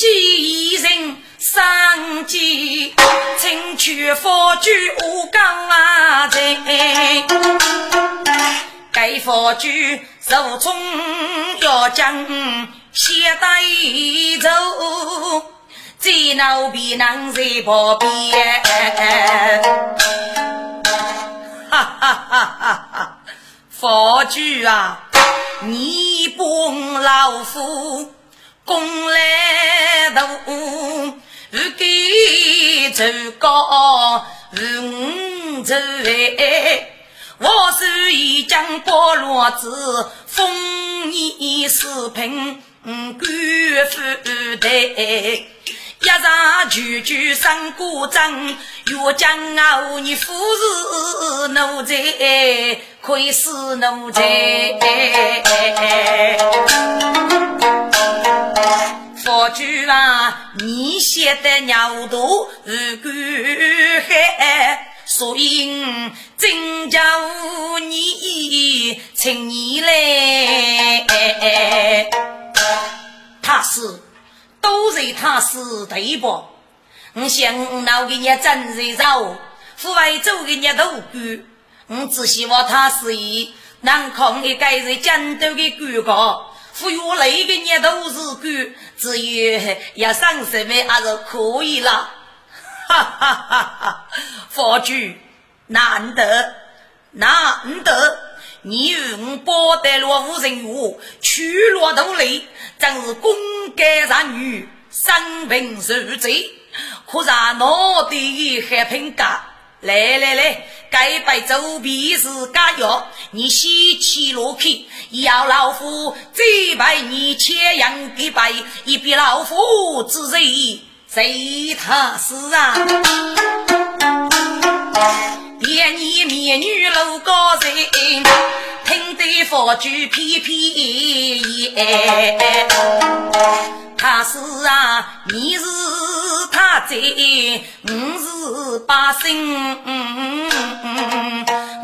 一句一人三句，请去佛具我讲在。该佛具手中要将携带走。最闹别人在旁边，哈哈哈哈哈！佛主啊，你帮老夫功来大，如给走高如走矮，我是一将菠萝子，封你四品官府的。一场句句生古筝，越将傲你夫是奴才，亏是奴才。佛主啊，你写的鸟肚如干海，所以真叫你请你来，他是。都是他是对不？我想老给你真是肉，父外走给你都干。我只希望他是能抗一个人战斗的骨骼，富有累的你都是干，只有要上什么还是可以了。哈哈哈！哈佛主难得难得。你与我包得落无人物，取落土雷，真是公干男女，生平受罪。可是脑袋还凭家，来来来，该摆周皮是家药，你先去落去，要老夫再拜你千阳的拜，一比老夫之谁谁他是啊？见你美女露高人，听得佛句偏偏言。他是啊，你是他在，我是百姓，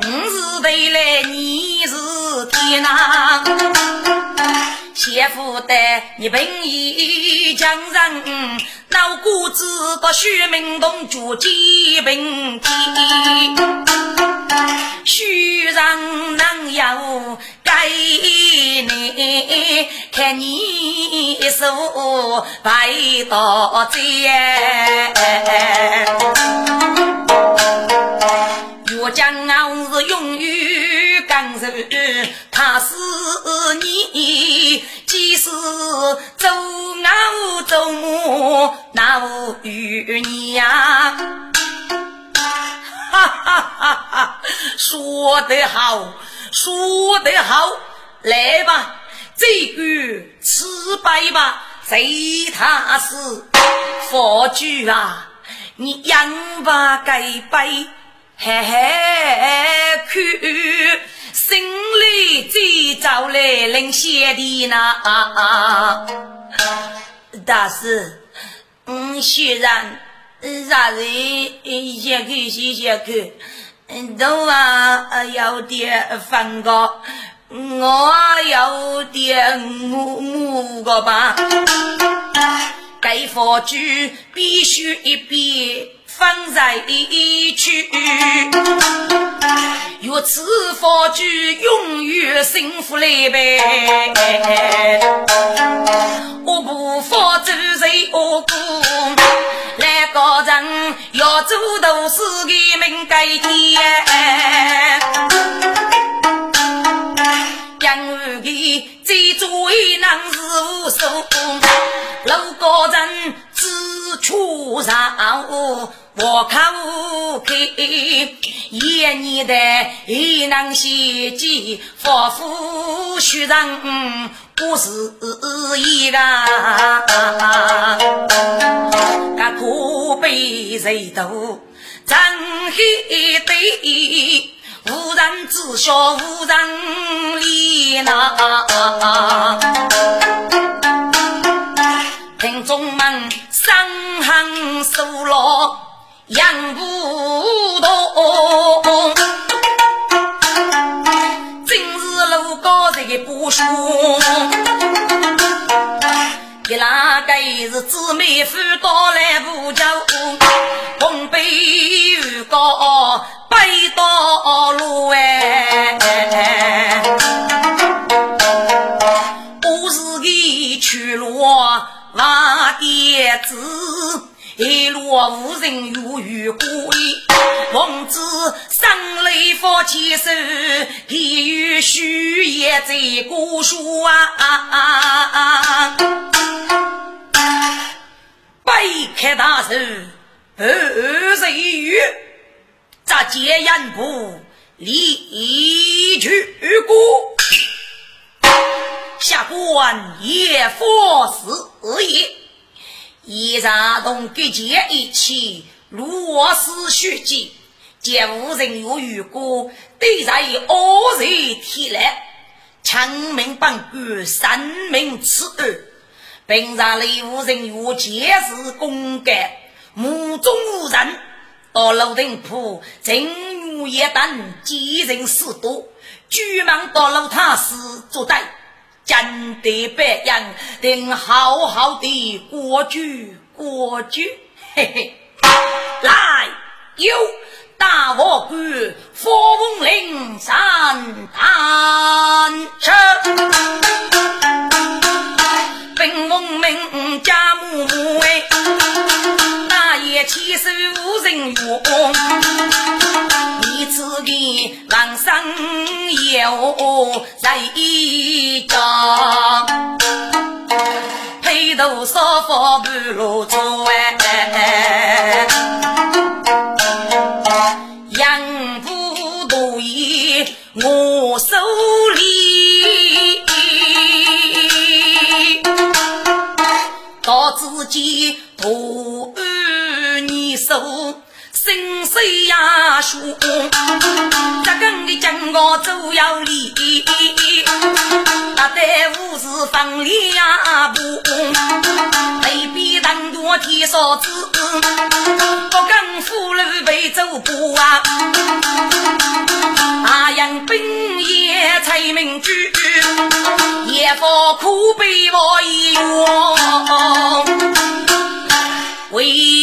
我是未来，你是天哪。先夫的你本意将人，老姑子到徐明洞住几平天，徐人能有该你，看你手白刀剑，岳江傲是永远刚柔，他是你。即使走牛走马，那无与你呀？哈哈哈哈！说得好，说得好，来吧，这个吃败吧，谁他是佛主啊？你养吧该背，嘿嘿去。心里最早来领先的那，大师，嗯，虽然啥人先去先先去，都啊有点烦个，我有点木木个吧，该佛句必须一遍。放在一去，若此佛具永远幸福来呗。我不发主谁我过，来个人要做都是个命改天。养儿的最最难是无数，老个人。出上我看无开，一年的一能袭击，仿佛虚人不是一个，个可悲谁都真黑对。无人知晓，无人理那。听众们，伤痕数落，养不动。今日路高在不说，一拉个是姊妹夫到来不久，红杯玉高。背道路哎，我是个去路瓦爹子，一路无人有雨归。王子生来发起手，地狱须也在古树啊！摆开大手，二人雨。咱接言部离去过，下官也佛事也。一查同各界一起，如我是虚记，见无人有遇过，对在恶人提来，强命本官三命此案，并让内无人有皆是公干，目中无人。到楼顶铺，正午夜等，几人事多，举忙到楼塔时坐待，将得白杨，定好好的过去过去，嘿嘿，来有大王官，佛翁灵山探车，本翁名家母母哎。大爷起手无人用，你此的狼生有在家，披头少发半路走哎，养不多也我手里，到自己不安。手心碎呀，说这跟你讲我走要离，那队伍是分两步，未必等多天嫂子，不跟俘虏被走过啊，阿阳兵也才明珠，也不苦悲我一员，为。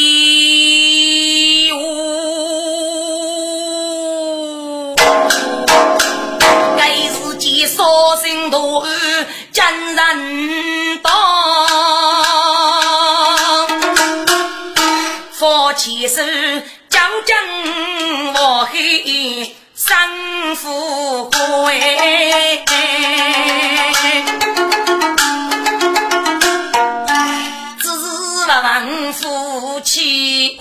真人当，夫妻手将将我黑生富贵，只问夫妻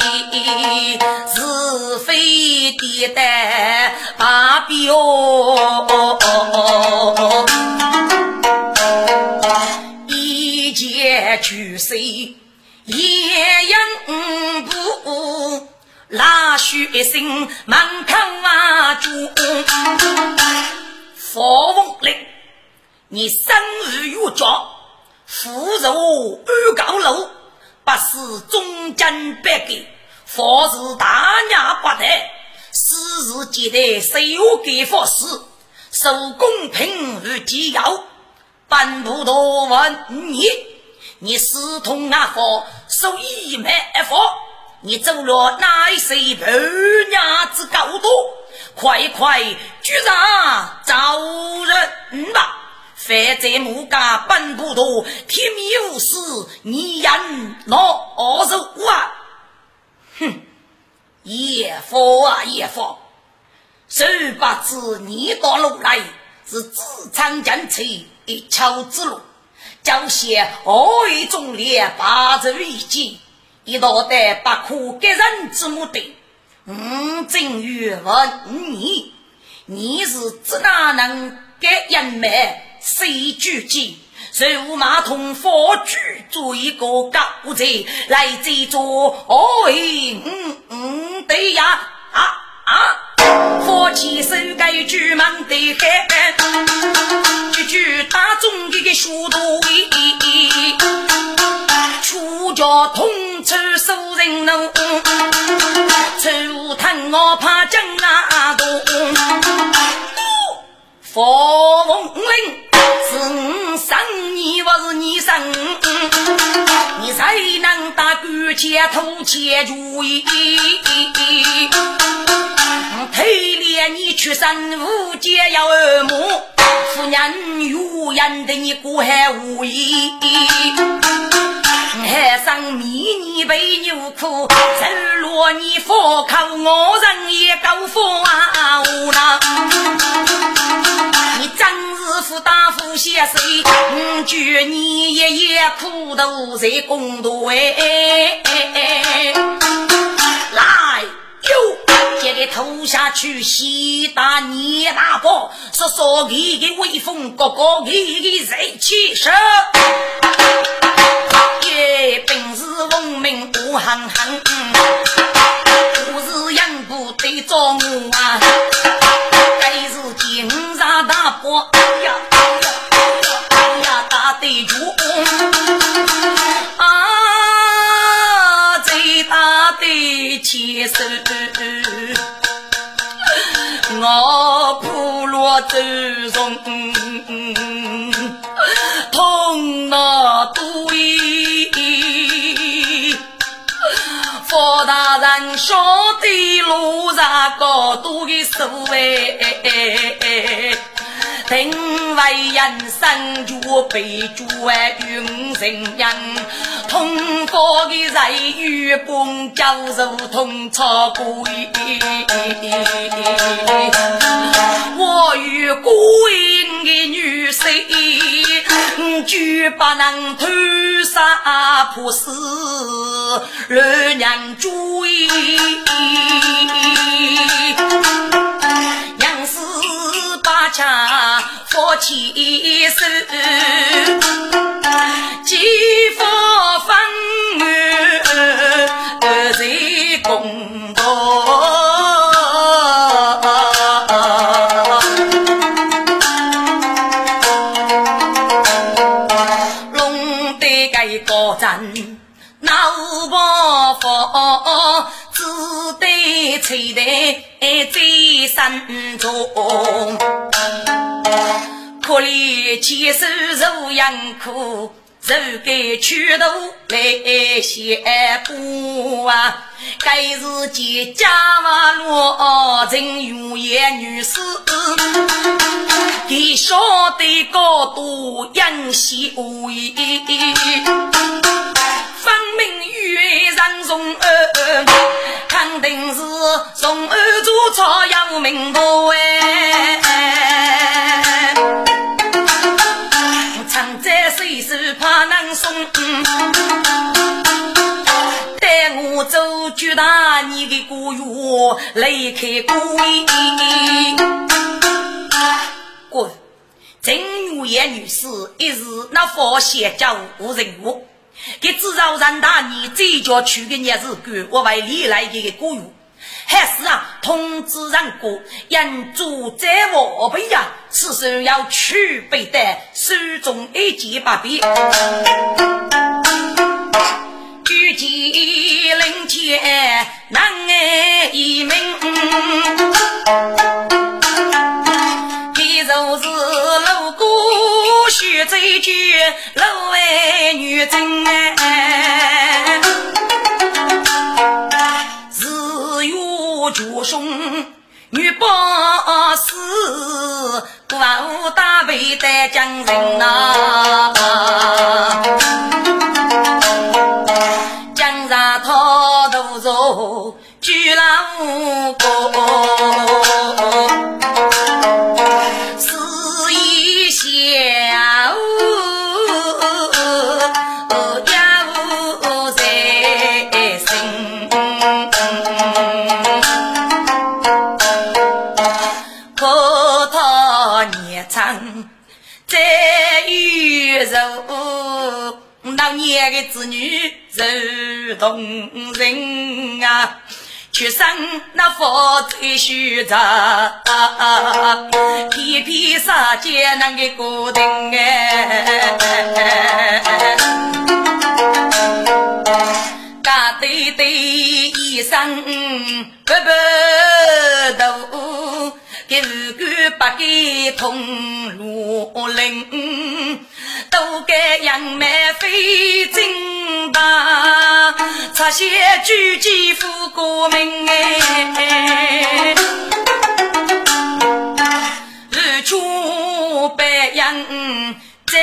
是非的得把表。去谁也应不拉血腥满坑啊！住佛翁令，你生日有状，富入安高楼，不是忠贞百给，佛是大娘不得，私事接待谁有给佛事，受公平与纪要，半步多问你。你私通阿佛，受一脉阿佛，你走了乃是婆娘子高度，快快举上招人吧！反在木家本不多，天命无事，你人老手啊！哼，叶佛啊叶佛，谁不知你到路来是自长剑气一桥之路。将些恶意忠烈，八字一击，一道的不可给人之目的。我正欲问你，你是怎哪能给人们谁举荐？谁无马桶佛举做一个高者来这座？哦，嗯嗯，对呀，啊啊，佛起手盖举门的海，句句大众书读，出家通出受人怒。出堂我怕将那多，佛凤令是你生，你不是你生，你才能打官前偷钱如意。推连你去生无解要二母，夫人有言的你过海无义。海上迷你被牛哭，走落你佛口，我人也够佛啊！你真是富大富先生，我觉你爷爷苦头在公道哎！来哟，接个头下去，西大你大伯，说说你的威风，哥哥你的人气势。本是文明不行行，不是养不得着我啊！该是金沙大伯，呀的气势，我普罗走中，痛那多。佛大人晓得路上高多的树哎，定为人生就被主哎云人样，通过的人与公交如同草龟，我与孤影的女婿，绝不能偷杀破死，乱娘追，杨氏八家夫妻手，几番谁在最山中，可怜牵手如杨苦，如该屈头来写布啊！该是见家马路真永远女士，给晓得高度养媳妇。分明与人从二，肯定是从二做草要名头哎。我走巨大你的古院，离开故里。滚！郑如燕女士一日那佛仙家务任务。给至少让大你这叫去的日子过，我为历来的个月，还是啊通知人过，人主在我辈呀，此时要去备的手中一件八变，举起领天难挨一命，这就是路过。须这句老为女真哎，日月绝凶女把死，武大背的将人呐，江巨浪无波，四言祥和，万物在一。葡，当年的子女如同人啊，出生那福最虚杂，偏偏世间那个固定哎，家对对一生不不度。给五官八给通罗林，都该杨梅飞金大，插些举几副国名哎，日出白杨。在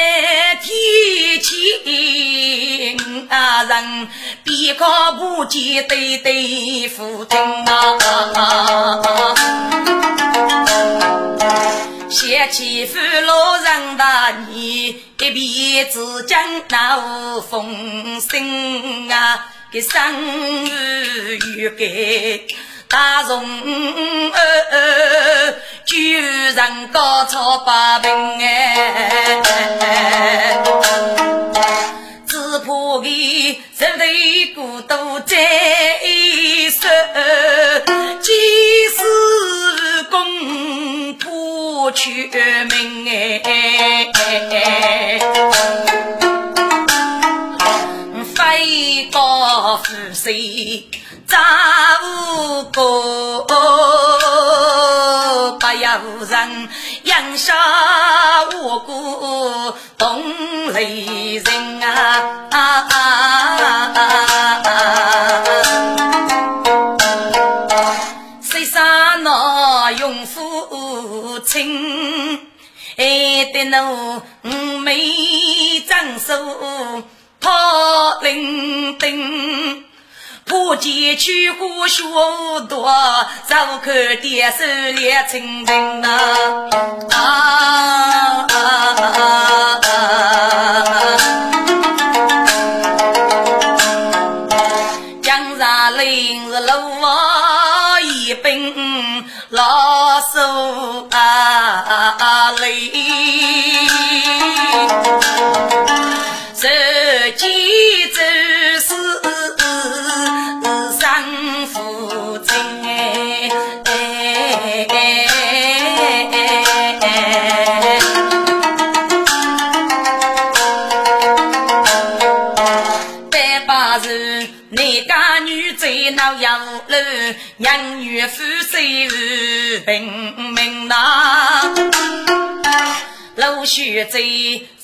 天前啊，人边靠不见对对父亲啊，想起父老人大年，一辈子将那无风声啊，给生日预给。大荣儿，救人高草八平哎，怕给人为孤独在手，几时公婆全命哎，飞高富帅。丈无过，不要人养下无辜同类人啊！谁杀那用父亲？爱得侬没长手，他伶仃。破剑去过学多，走口点手连成人呐！啊！江山林路啊，一本老手啊累，老杨路，养女夫虽是平命呐。陆续在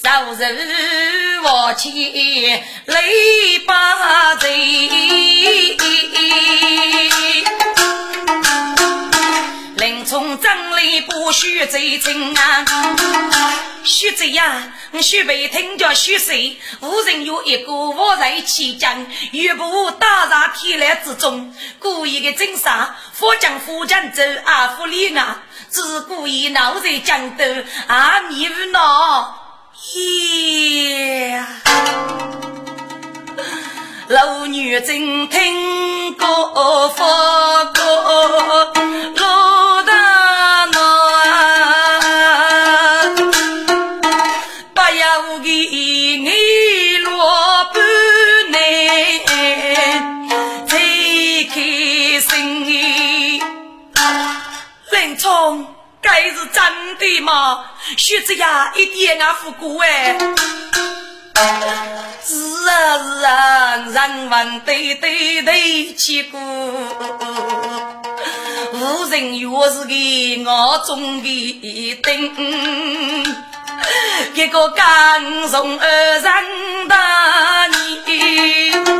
朝日我前泪把醉。林冲张力不许最亲啊，许贼呀，许被听着许谁？无人有一个我在其间，欲不打在天来之中。故意的真杀，佛将佛将走阿福里啊，只故意闹在江头啊，你无恼耶。老女真听过佛歌，该是真的吗？学子呀，一点也不过哎。是啊是啊，人文对对对起过，无人越是给我中的灯，一个刚从二人大年，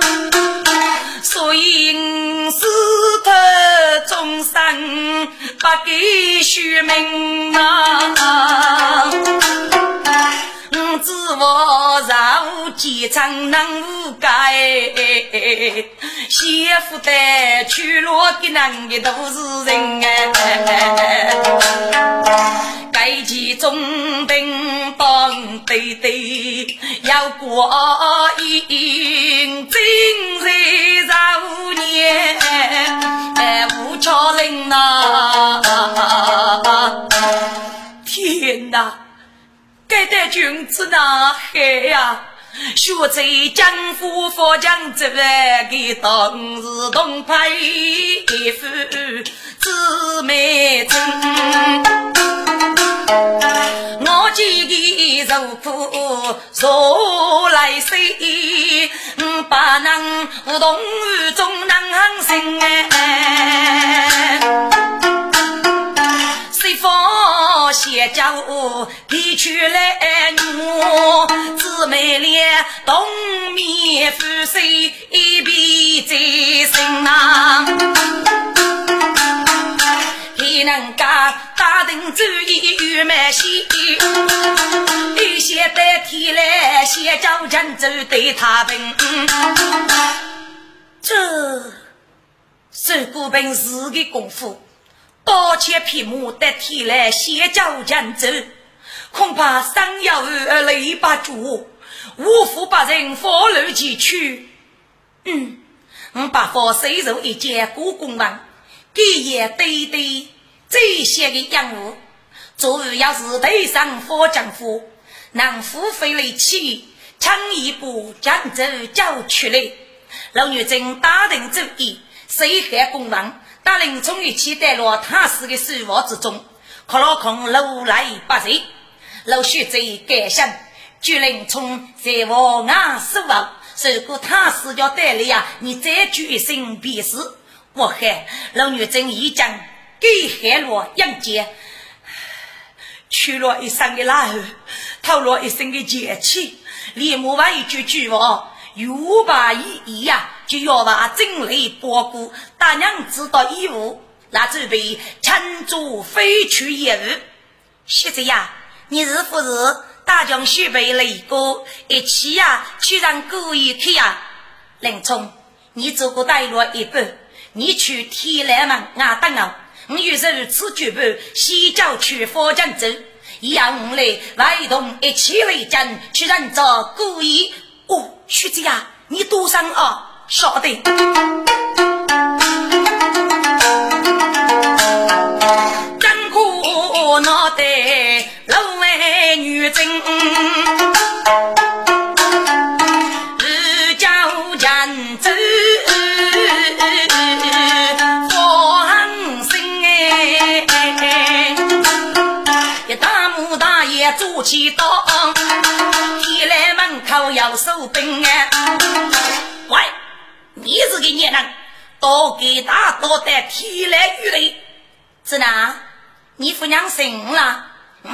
不给虚名啊。知我让几场能无改，媳妇的娶落的男的都是人哎，该集中兵帮对对，要过一今日少年哎，吴巧人呐，天哪！该的君子哪海呀？学在江湖佛江这个当时东派夫姊妹真，我几个受苦受来生，把能同中能行哎。方先叫提出来我姊妹俩同面负水一笔在身啊，还能家打定主意有蛮些，有些代替来先叫人走对他们，这是古本事的功夫。刀切匹马得天来，先叫人走，恐怕三幺二雷不住，无福把人 follow 前去。嗯，我把佛收入一件故宫王，给也对对这些的养物。昨日要是对上佛丈夫，能付费力气，抢一步将走交出来。老女真打定主意，谁害公王？大林从一起带落他死的手窝之中，可老空路来不随，老许在改想，巨灵从在我眼失望，如果他死掉带来呀，你再举一声便是。我害老女真一讲，给害了杨戬，取了一身的辣汗，透了一身的剑气，连骂完一句句话。有把一一呀，就要把真雷包裹。大娘知道义务，那准备乘坐飞去业务。现在呀，你是不是大将许备雷哥一起呀？去让故意去呀？林冲，你做过带路一半，你去天来门啊等我。我有时此举步，西郊去佛江州，让我来外同一起来战，去让这故意。哦，徐子呀，你多上啊，晓得。真，日久见走放心哎，一大木大爷做起刀。口要收兵啊！喂，你是个孽人，多给大多的天来雨雷，子哪？你父娘生了，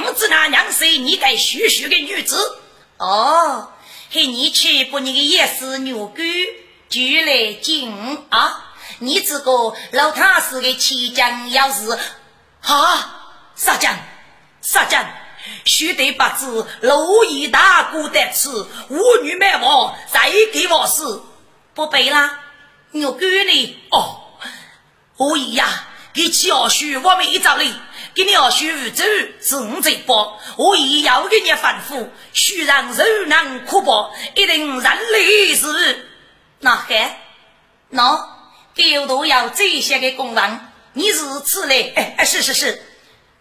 我知那娘是你该许许的女子哦。嘿，你去把你的野史牛狗就来进啊！你这个老太师的妻将要是啊，杀将杀将。须得把子蝼蚁大姑的吃，妇女卖王再给我死，不背啦！牛狗呢？哦，我姨呀，给七二叔我没找你，给你二叔走是五这包，我姨要给你反复，须让肉难可薄，一定认理是。那还那狗都要这些个公文，你是此类？哎哎，是是是。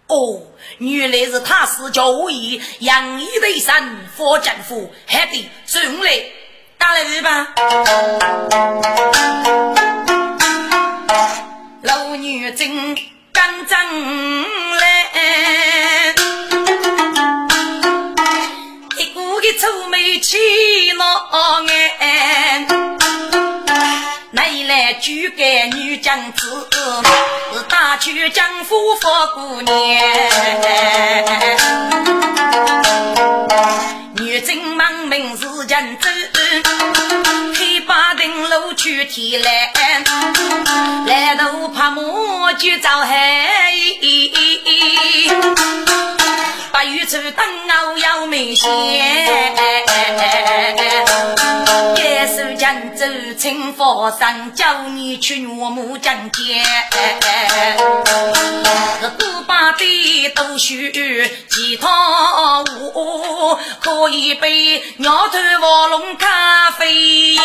哦，原来是他是叫我以杨一对山佛政府，还得送来打来日吧。老女真干正来，一股的臭美气闹眼。你来举给女将子，是大举将夫福姑娘。女真忙名是人走，起来，来头怕马就遭害。八月初灯偶要明显，江州清佛山，叫你去岳母江间。古巴的都须几套舞，喝一杯鸟头卧龙咖啡。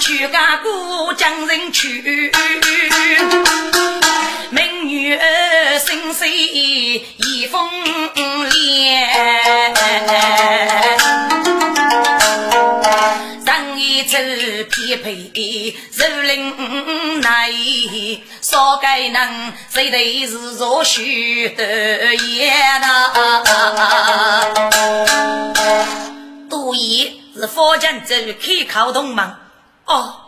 去干姑江人去，匹配如林来，少该能谁对是若许的也呐？杜爷是佛江州开考同盟哦，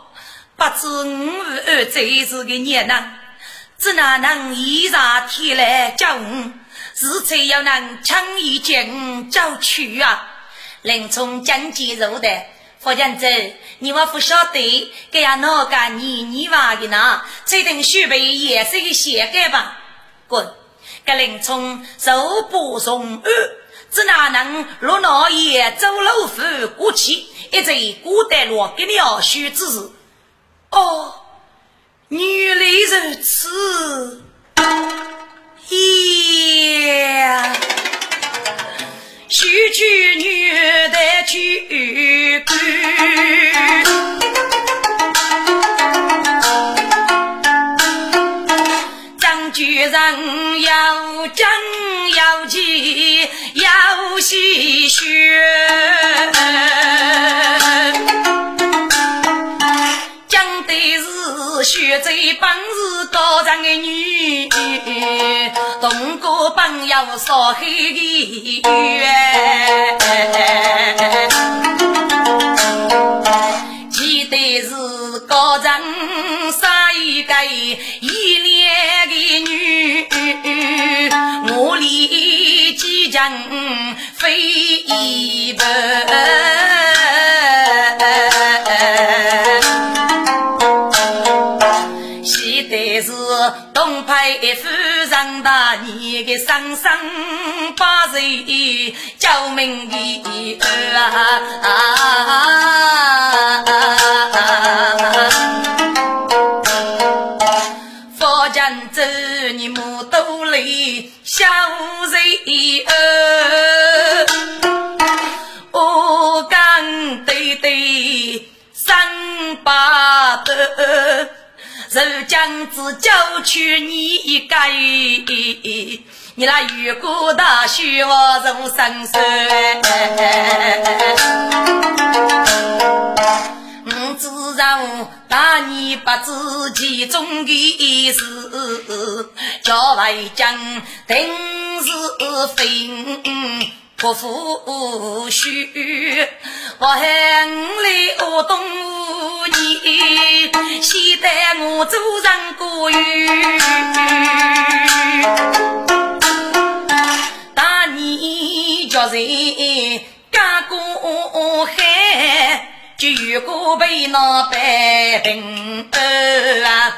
不知五二这是个孽呢？只哪能一上天来叫我？是才要能轻易将找去啊！林冲将计入的，佛将子，你我不晓得，这样哪个你你娃的呢？这等须备也是个邪改吧？滚！这林冲手不从安，只哪能落那夜走路夫过去，一直孤单落给了须之事。哦，原来如此。呀，须娶女的去干，张居人要争要气要戏谑。学在本事高强的女，东哥本要少黑的月，记得是高强杀一个一脸夫人大你的生生八岁救命的啊！佛家走你木头里小人儿，我刚对对三八的。受将子教去你一个，你那雨过大雪我如生手。我知道大你不知其中的事，叫来将定是非。不服虚，我恨你我东你，先带我走上过雨。大你叫人干过海，就遇过被那百病啊。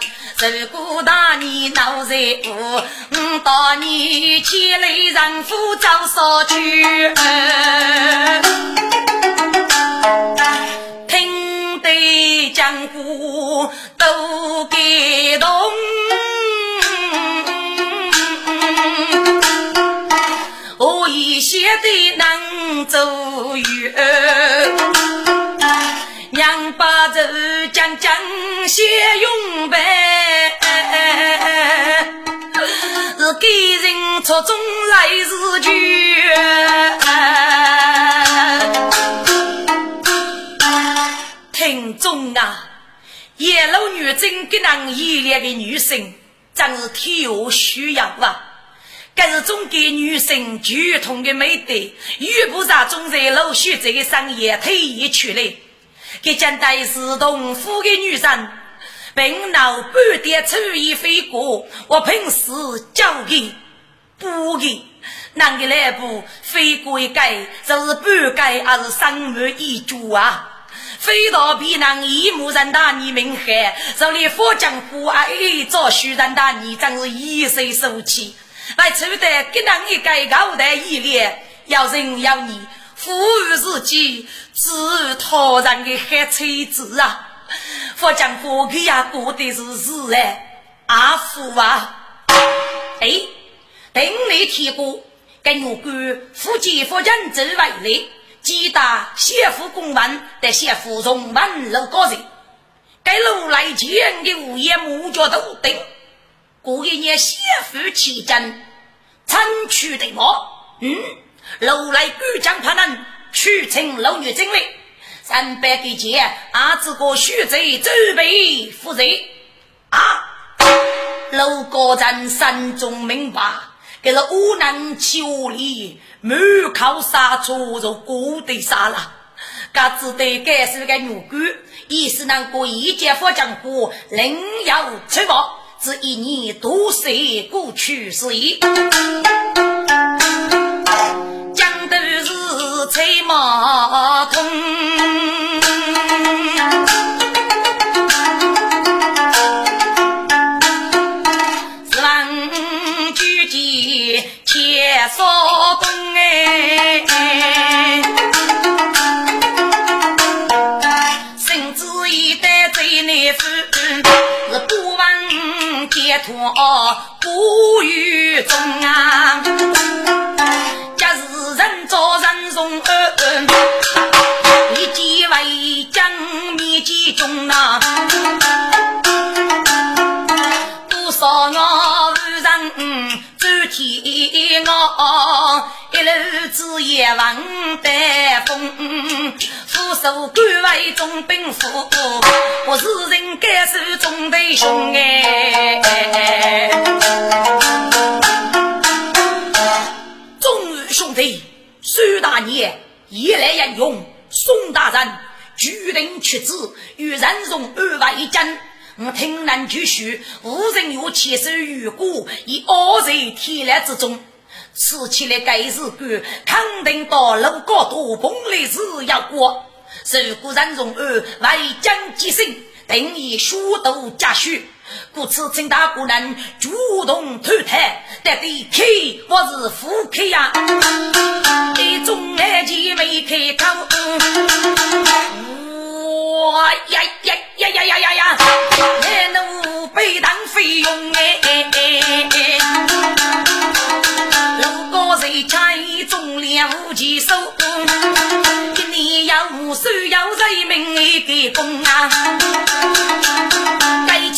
如果大年闹财富，我大年牵来人夫走少去。听得江湖都感动，我一写的能走远。把这将将先用白，是给人错中来日句。听众啊，野路女真给那依恋的女生，真是天下需要啊！这是中国女生绝通的美德，遇不上中在陆续这个商业退役去了。给将带是同府的女人，并闹半点初一飞过，我平时交给不给，哪个来不飞过一盖，就是半盖，还是三满一足啊？飞到比那一目人大你明海，这里佛江湖啊，一早虚人大你真是一身受气，来抽得给那一盖高台一列，要人要你。富裕自己，自他人的黑车子啊！佛讲过去呀，过的是日哎，阿福啊！哎，等你提过，跟我官福建福人州为例，几大先富公文的先富从文楼高人，该路来见的物业木脚都等，过一年先富起征。参取的我，嗯，楼来举将派人去请老女精卫，三百个钱，阿子哥许贼准备负责啊！楼高人心中明白，给了无能求力，满口杀出就过得杀了，嘎子的该是个女官，也是那个一介佛江湖，另有出发。这一年多岁过去时，讲是吹马通，是问举荐切少东哎，甚至一代最难分。解脱不于中啊！假是人造人从恩，一击为将灭其中啊！多少我人走天涯，一路子也望得风。副手官为总兵府，我是人该受中队兄哎。众兄弟，苏大爷一来引用，宋大人决定出子与人送二外将。我听难继续，无人有牵手与过，以二人天来之中。吃起来该是官，肯定到路高多碰来是要过。受古人容儿为将即胜，定以书读家书，故此请大姑娘主动推台，得对开或是副开呀？一种爱情没开口，哇呀呀呀呀呀呀呀！来奴被当费用哎。谁差中了无几手，一年要无数要人民给供啊！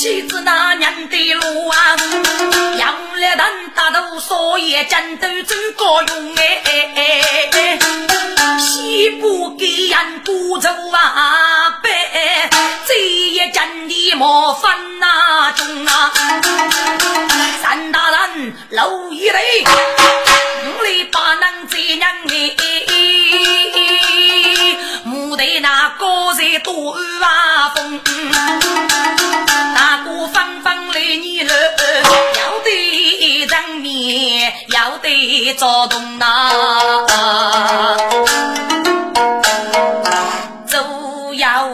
妻子那年的路啊，养了蛋大头所以战斗最高用哎！西部给人多走啊，白这一阵的麻烦那中啊！三大人老一雷。里把能这样哎，木头那高山多啊风，要得人面，要得躁动呐，走要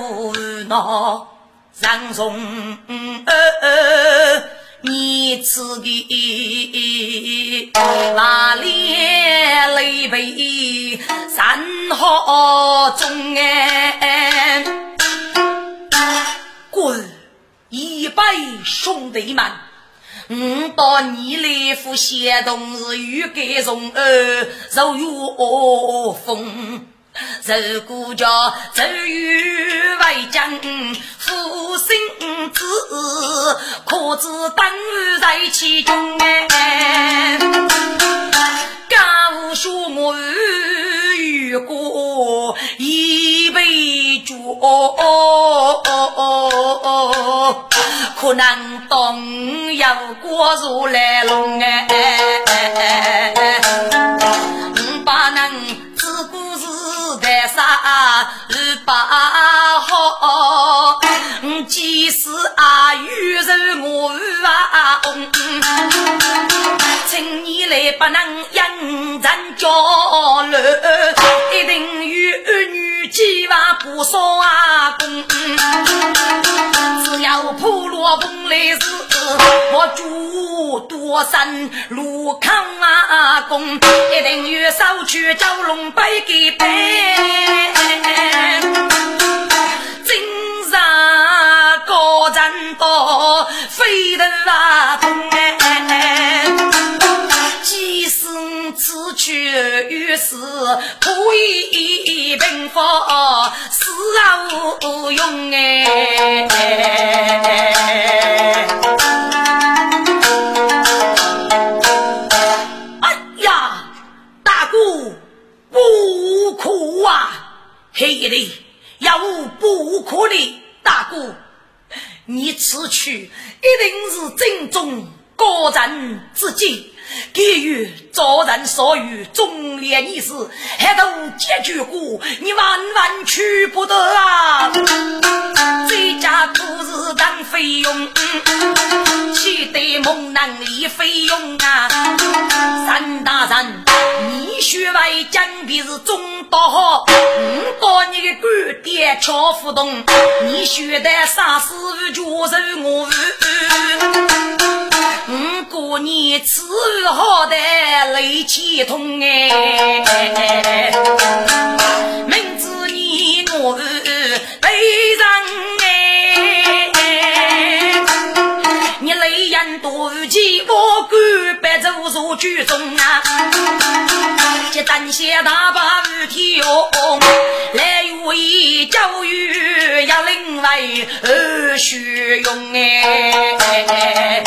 闹人从。你此地哪里累背山河中哎？滚！一百兄弟们，我到你来赴协同是欲盖从儿受恶风。如果叫周瑜为将负心子，可知等于在其中哎。敢说我遇过一杯酒，可能东有过如来龙哎。五把能。啥日八好，即使阿玉人我啊，请你来不能应人交流，一定与女计划不少啊公，我本来时。我住多山路康啊公，一定要收去蛟龙背给背，今日高人多飞得啊痛哎，去与死，可以一平方，死啊无用哎。哎呀，大哥不哭啊，黑的要我不哭的，大哥，你此去一定是正宗高人之见。给予遭人所欲，忠烈逆事，还都结局过，你万万去不得啊！这家都是当费用，气得猛男立费用啊！三大人，你学外讲的是中道好，我把你的官爹敲不动，你学的啥事就是我。我过你此好的泪气痛哎，明知你我是悲伤哎，你泪眼多急，我敢白走入剧中啊，这单些大把雨天哦，来为教育要另外而需用哎。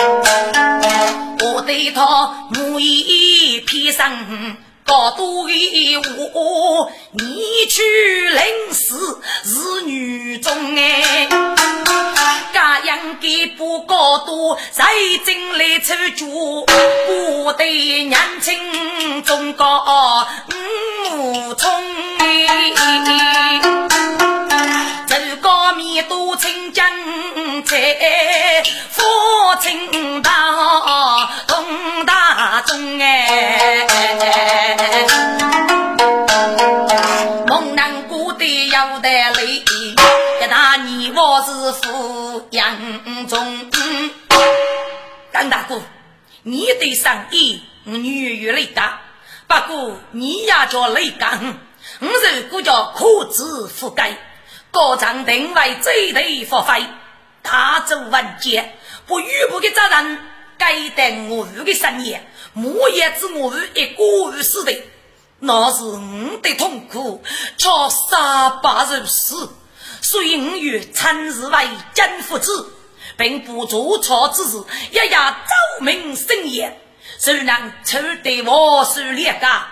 对他木一披上高度的我，你去临死是女中哎，这样给不高度，才进来出主，不得年轻中高五冲哎，这个面都清江在父亲大。同大中哎，蒙南古的要得累，一大年我是富养中。张大哥，你的生意女儿累大，不过你也叫累干，我如果叫苦子覆盖，高长定为最头发挥，大做万劫，不遇不给责任，该等我的生意。莫言之我一个月死的，那是我的痛苦，叫杀八如死。所以五月参日为真父子，并不做错之事，一夜奏明深夜，谁能抽得我手列家？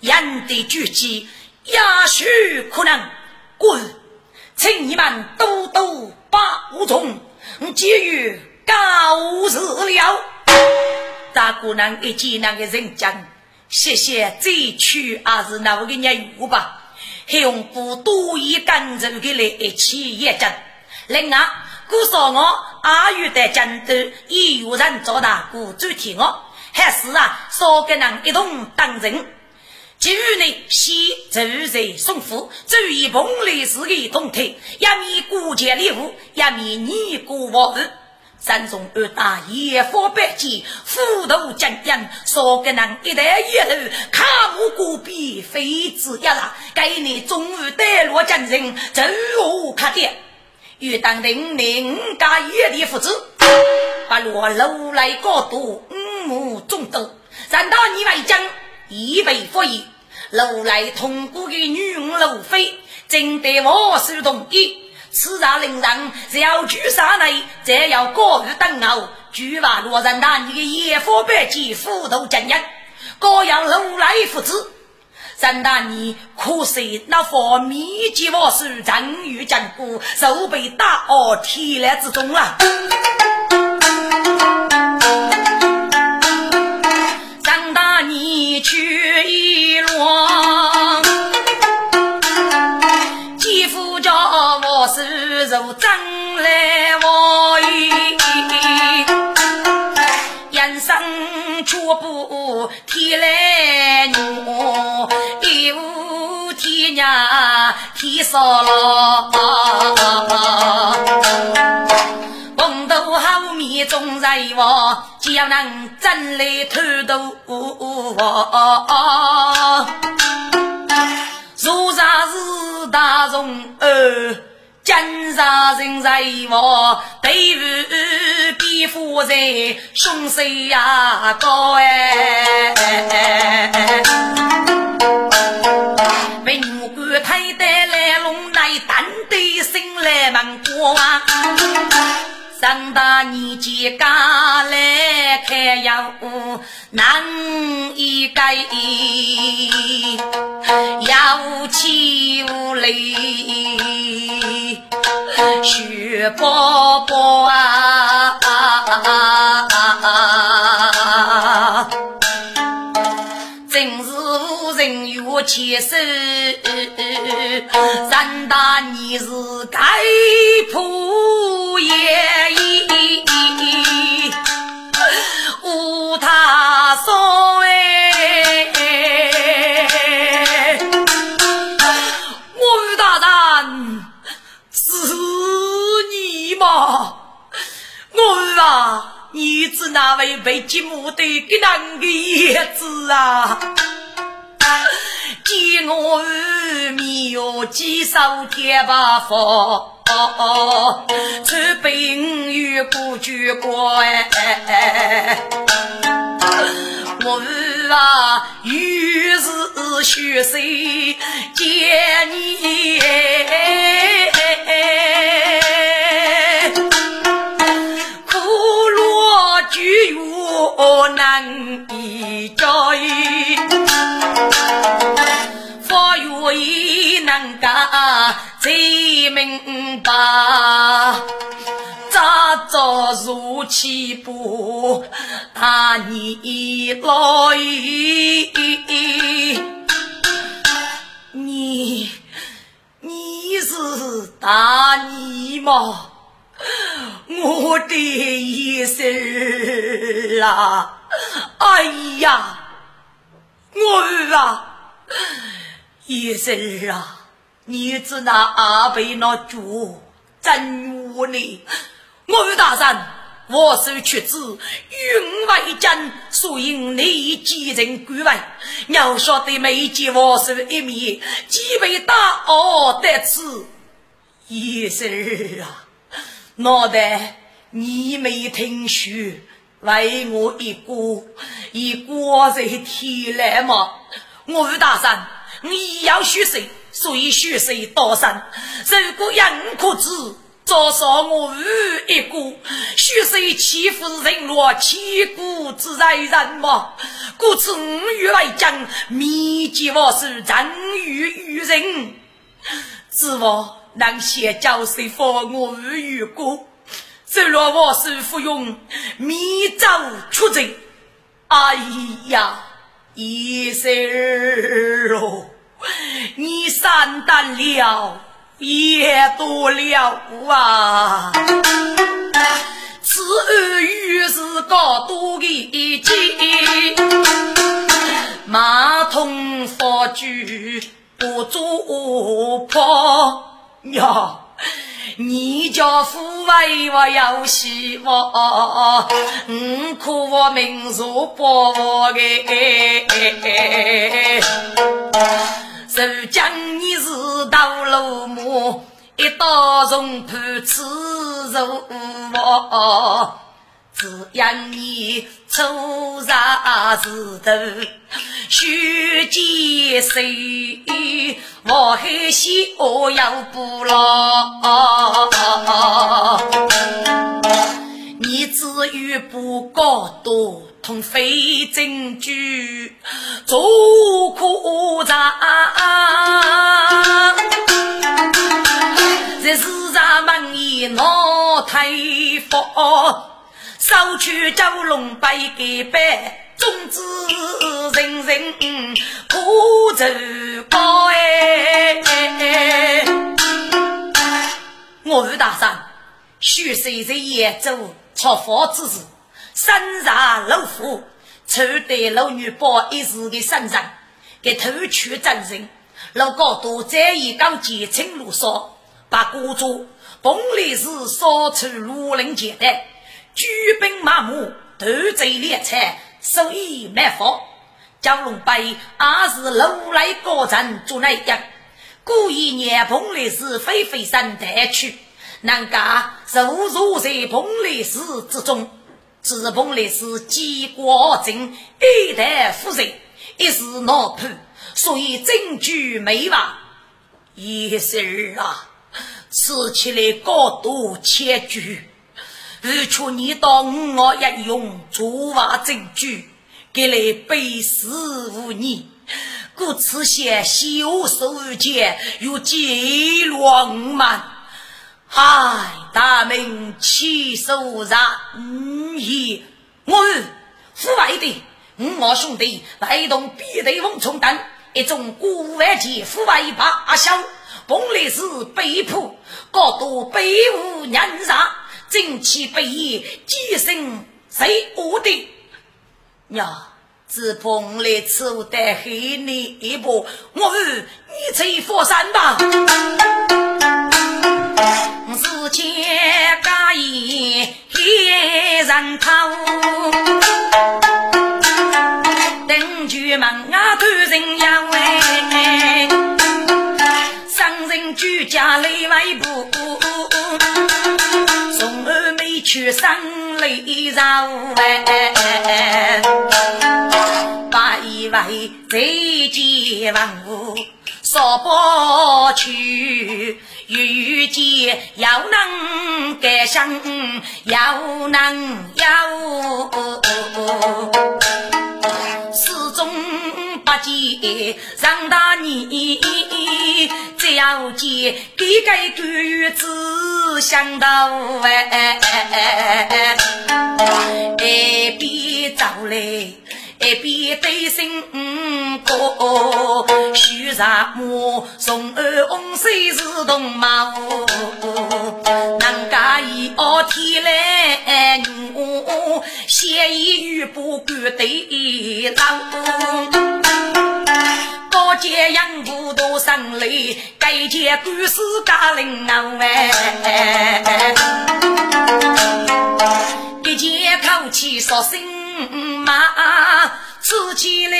言的举起，也许可能滚，请你们多多把握中，结于告辞了。大姑娘一见那个人讲，谢谢这曲还是那个业务吧，还用不多一干人的来一起验证。另外，姑嫂我阿玉的战斗也有人做大姑主替我，还是啊，少个人一同当人。其于呢，先走在送福，至于碰来是个动态，一面过节礼物，一面你过我日。三中二大野火百计，斧头将将，少个人一代一路，卡木戈壁，飞子一拉，给你终于带落将人，走我卡点。欲当领领家野的父子，把落楼来高度，五目中斗，三大你外将，一备服役，楼来通过的女楼妃，正得我手同意。此上令人，只要举杀内，再要过于等候，举把罗人大你的野火百计，斧头将人，各样如来福子。三大你可惜那佛密集我手，正遇坚固，手被大恶铁来之中了。一落。是如真来我人生却不天来怒，一无天涯天少了。红豆后面种在我，叫人真来偷渡。如啥是大众儿？今杀人在我，对付比夫在凶手呀高哎！文官太来龙来担对心来忙过啊！上大年纪刚来开药，难一改，呀无气无泪。徐伯伯啊！真是无人有牵手，三大你是该铺也无他所谓。我啊，你是那位被继母的给难的叶子啊！见我儿面有几手天把佛，出备五月过绝过哎！我儿啊，于是学习见你。我难以追，法院能干最明白，咋着如起步大你来？你你是大你吗？我的一生啊！哎呀，我儿啊，一生啊！你只拿阿贝那猪真无呢？我儿大人，我是屈子，云外将，所以你几人归位？要晓得没见我是一面，几位大奥得此一生啊！脑袋，你没听书，为我一个一个在天来吗？我是大山，你要学习，所以学习多山。如果人可知，早上我与一个学习欺负人落千古之在人吗？故此五欲来讲，密集我是真欲于人，知我。能先教谁放我与过？虽若我是服用迷咒出贼，哎呀，一生哦，你善担了也多了啊！此案于是高度的一击，马桶佛具不足破。呀，你家父为我有希望，嗯，可我命如薄的。如今你是道路母，一刀从判此肉我。只因你初上石头，须见谁？我还想要不牢。你只有不高多同非证据，做苦长。这世上门一闹太佛。收取九龙八给拜，总之人人苦愁高哎！我与大山，许谁在扬州炒房之时，身上老虎，抽得老女包一时的身上，给偷取真人，老高度在一岗结清路上，把孤主本来是烧出庐陵简单。举兵马目，斗贼猎财，手艺蛮方。蛟龙碑也是如来高人做那样，故意年蓬莱寺飞飞山带去，人家入入在蓬莱寺之中。自蓬莱寺几国正一代夫人，一时闹判，所以证据没完。一生啊，吃起来高度千句。如求你当我一用作法证据，给来背死无疑。故此些修手间又记录满。嗨，大明起手然意，我父外的我兄弟外动必对翁冲等一种古外籍父外八小，本来是被迫，各多被无人杀，正气不移今生谁无敌？呀只怕我来此我带黑你一步我儿你在佛山吧。世间大义天人他物等住门外的人呀喂商人居家内外不去生来绕哎，把以为再见万物说不去。遇见要能改想，要能要，始终姐，让大年，只要见给该个日子想到哎，哎别走嘞。一边对心歌，许啥么？从儿翁虽是同毛，能家一傲天来我，闲言语不敢对老。高阶养不多生累，该阶官司家领闹哎，一见口气说心。马吃起来，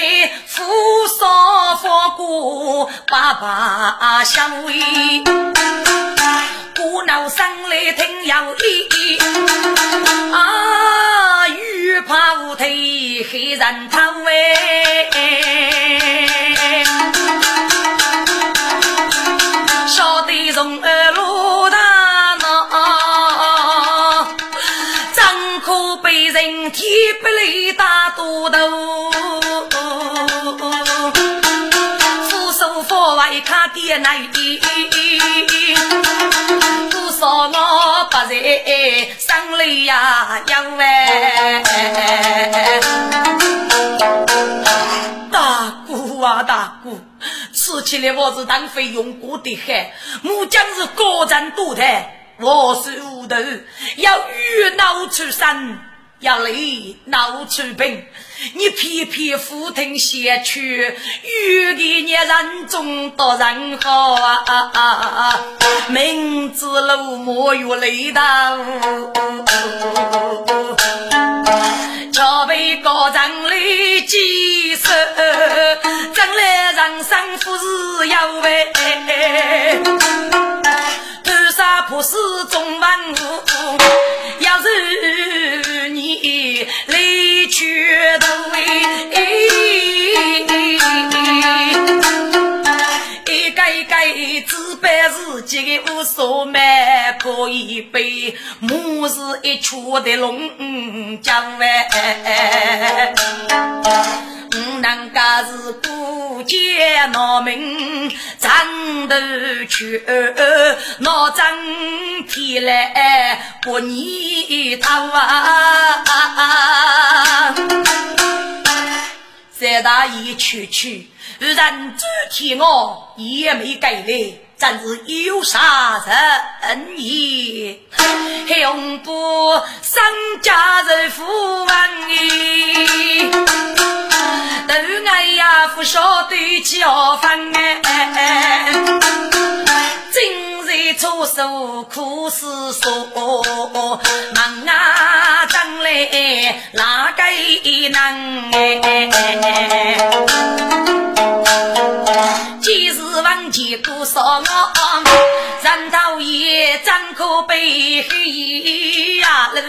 扶少佛过，爸爸相会，鼓闹声来听有理。啊，玉袍腿黑人头哎，晓得从二路大。大多头，扶手扶外看爹奶爹，多少我不在生里呀养喂。大姑啊大姑，吃起来我是当费用过的很，木匠是高人多的，我是无头，要遇脑出山。要来闹出兵，你偏偏俯听先去，有的你人中多人好啊！明知路莫越雷到，桥被高墙来几手，将来人生富是要为，多少破事中万物，要是。你来去都一个一个自白自己的无所谓，可以被母是一曲的龙江湾。我那个是孤家闹民，长头去，闹整天来过年头啊！三大爷去去，人主替我也没给来。真是有啥人意？红布商家人富万亿，都爱呀不晓得叫饭哎。今日出手苦思索，忙啊将来哪个能哎？今日忘记多少？我人头也张口背黑呀路，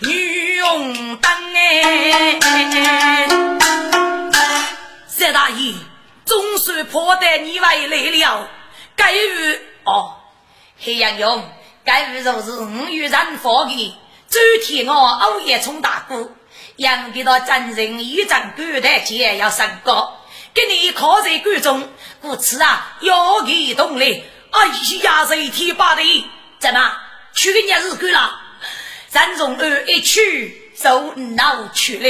女红灯哎！三大爷，总算破得你回来了。该日哦，黑杨勇，该日就是五月人发的，昨天我熬夜冲大鼓，杨的到真人一张古台前要升高，给你靠在谷中，故此啊，要移动嘞。哎呀，这一天把的怎么去给人家日干了？三从二一去，受恼去了。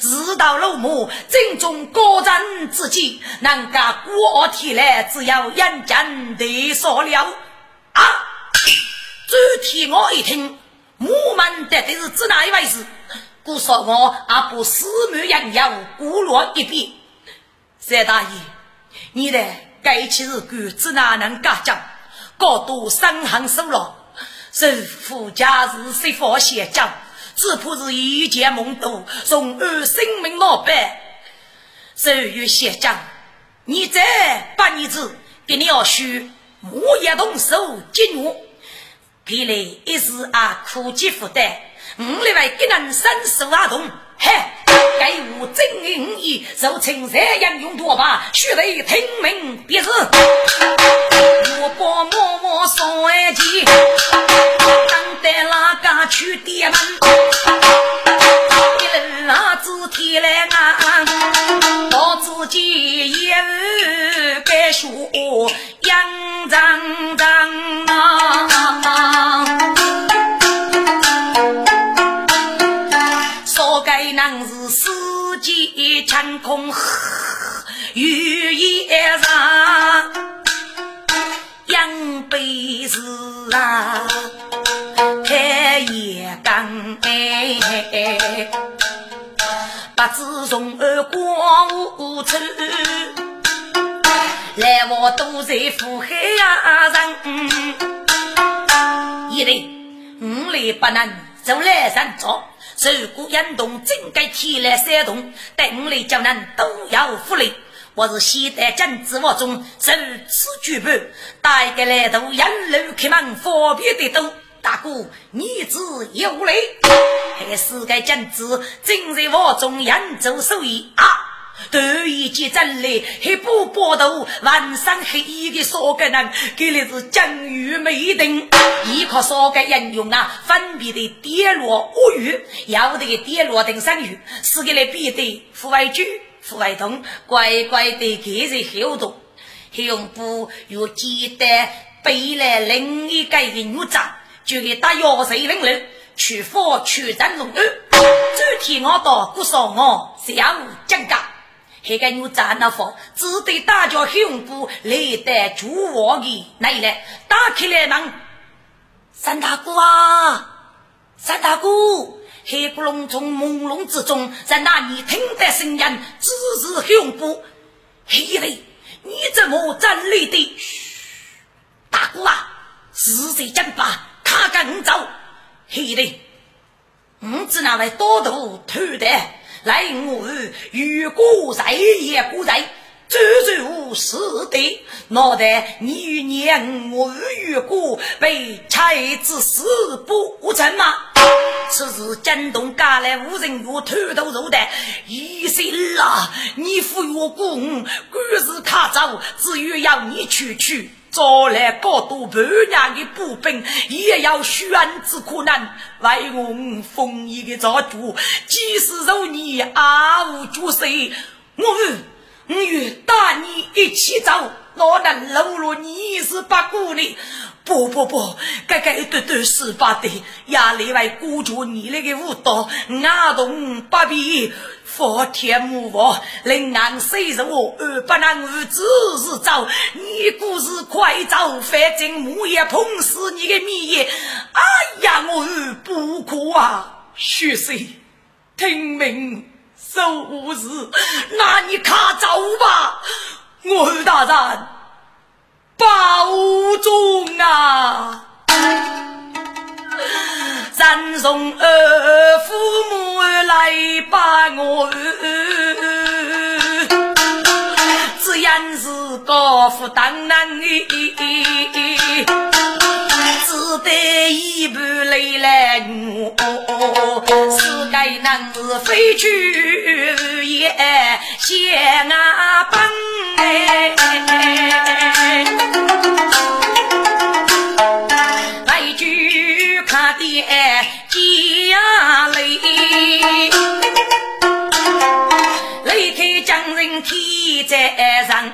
日到落幕，正中高战之际，能够过天来，只要眼睛得说了啊！主题我一听，木门的的是指哪一位事？故说我阿不四目洋洋，孤落一边。三大爷，你的该起日干，只哪能干将？高度三行收了，是富家日谁发现将？只怕是一见梦多，从二生命老白。十月县将，你这八年子给你要许木叶动手接怒，看来一时啊苦积负担。五里外给人生手啊动，嘿，该无正义义，受青山杨勇多吧，须得听命别是。我把默默送来急，等待哪个去点门？一人啊子提来俺，我自己也该说杨长长间晴空雨夜上，杨辈是啊开夜缸哎，不知从何光无处，来往都在苦海上，一来五来不能走来人走。如果引动整个天来煽动，等来叫人都要福利。我是现代政治我中首次举办，大概来都引路开门方便的多。大哥，你只有嘞，还是该政治正在我中扬州受益啊！头一件真来，还不报道晚上黑衣的少个人，给的是江鱼没等，一靠少个人用啊，分别的跌落乌鱼，要的跌落等生鱼，是给来比的户外猪、户外动，乖乖的给人后头，还用不又简单背来另一个人物长，就给打药水人流，去火去战龙安，昨天我到不少我下午讲讲。还个牛站那方，只对大家胸部来得主卧的来来，打开来门，三大姑啊，三大姑，黑咕隆从朦胧之中，在那里听得声音，只是胸部。黑嘞，你怎么站立的？嘘，大姑啊，是谁讲吧？看看走。黑嘞，我只那位多头头的。来我如果在也不在，周周无事的，脑袋你与娘我如果被妻子死不成吗？此时惊动赶来无人我偷头肉的，一心啦！你扶我公，官司卡走，只有要你去去。招来高度半年的步兵，也要选之可难。为我封一个造主，即使受你阿无主色，我我与带你一起走，哪能落了你是八姑呢？不不不，这个对对是八的，压力为孤注你那个舞蹈，阿童不必。佛天母佛，临安虽是我，而不能无子日走。你故事快走，反正母也碰死你的面也。哎呀，我不可啊！学生听命受事，那你卡走吧。我大人保重啊！咱从二父母来把我，只因是高富当男的，只得一半泪来我，是该男子飞去也先啊奔来离，开江人天在上，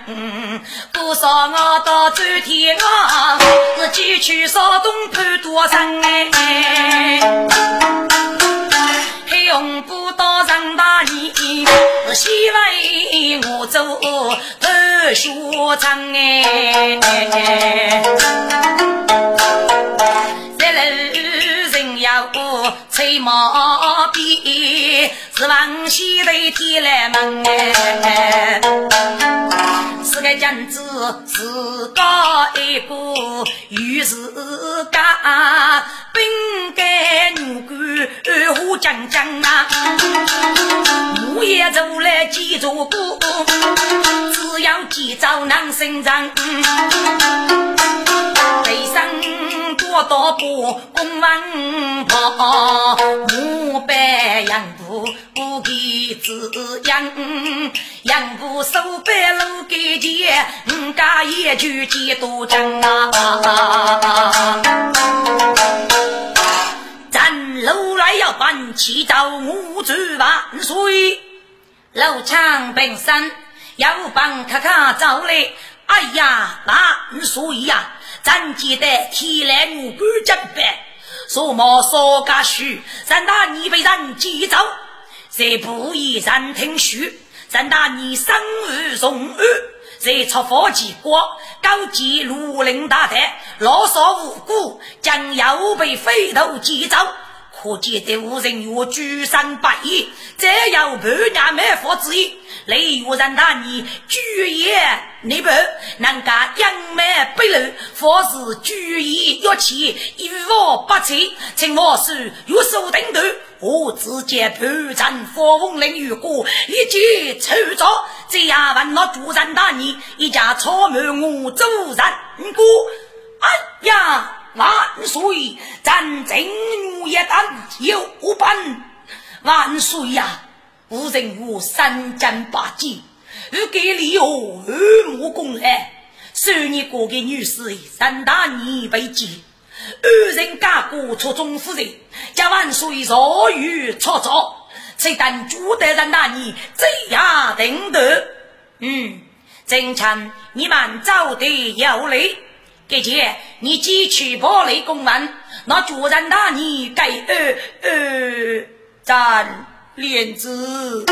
不说我到周天啊，自己去少东判多长哎。黑红布到上大年，是希望我做头学长哎。三楼人要吹毛鞭。是王西头天来门哎，是个将子自高一步，遇事干，本该牛干虎将将啊，木叶走来几座步，只要几招能胜仗，背上多刀步，弓王跑，木板杨步。不给子养，养不手白路给钱，五家也就几多张啊！咱楼来要办起早五祝万岁，楼墙本身要帮看看早来。哎呀，万岁呀！咱记得天来五谷准备，说毛说个虚，咱大你被人记走。在不宜暂停序，咱大你生儿从儿，在出发结果，高级如林大台，老少无辜，将要被飞头记走。可见的无人有居三百亿，再有半年没法之意。雷有人打你居业你不能够扬眉北路，或是居意要起一无不齐，请我是有所顶头。我直接盘战火凤岭雨过，一击抽着，这样问我主人打你，一家草木我主人过。哎呀！万岁！咱正月一旦有本，万岁呀！吾人我三战八捷，而给李何二目功来。十年过给女士，三大年被击，二人家过出中夫人，叫万岁若遇错错，才等朱德人那年这样定得。嗯，正常你们早得有礼。给姐你既去破雷公门那主人拿你给二二斩脸子。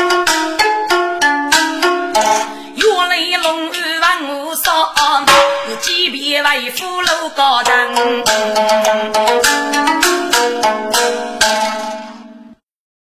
愿雷龙二万无双你击毙为俘虏高堂